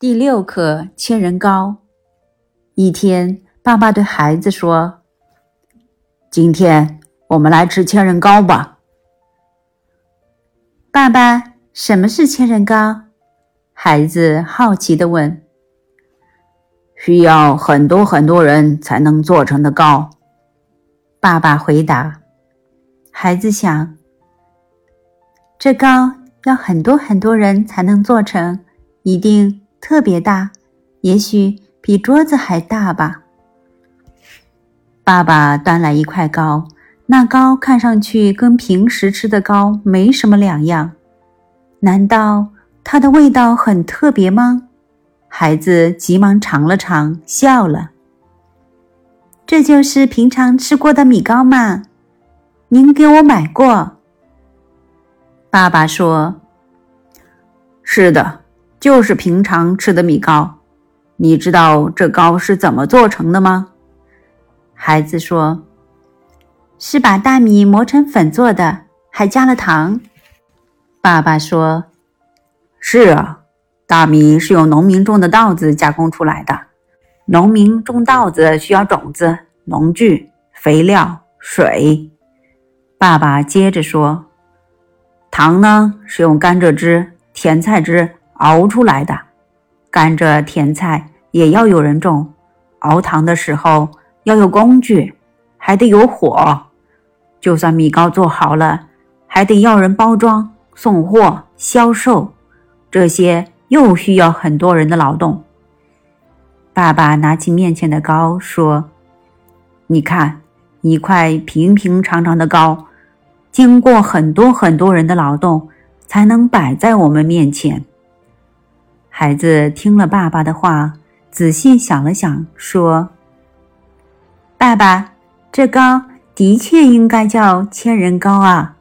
第六课千人糕。一天，爸爸对孩子说：“今天我们来吃千人糕吧。”爸爸，什么是千人糕？孩子好奇地问。“需要很多很多人才能做成的糕。”爸爸回答。孩子想：“这糕要很多很多人才能做成，一定。”特别大，也许比桌子还大吧。爸爸端来一块糕，那糕看上去跟平时吃的糕没什么两样。难道它的味道很特别吗？孩子急忙尝了尝，笑了。这就是平常吃过的米糕吗？您给我买过。爸爸说：“是的。”就是平常吃的米糕，你知道这糕是怎么做成的吗？孩子说：“是把大米磨成粉做的，还加了糖。”爸爸说：“是啊，大米是用农民种的稻子加工出来的。农民种稻子需要种子、农具、肥料、水。”爸爸接着说：“糖呢，是用甘蔗汁、甜菜汁。”熬出来的甘蔗甜菜也要有人种，熬糖的时候要有工具，还得有火。就算米糕做好了，还得要人包装、送货、销售，这些又需要很多人的劳动。爸爸拿起面前的糕说：“你看，一块平平常常的糕，经过很多很多人的劳动，才能摆在我们面前。”孩子听了爸爸的话，仔细想了想，说：“爸爸，这糕的确应该叫千人糕啊。”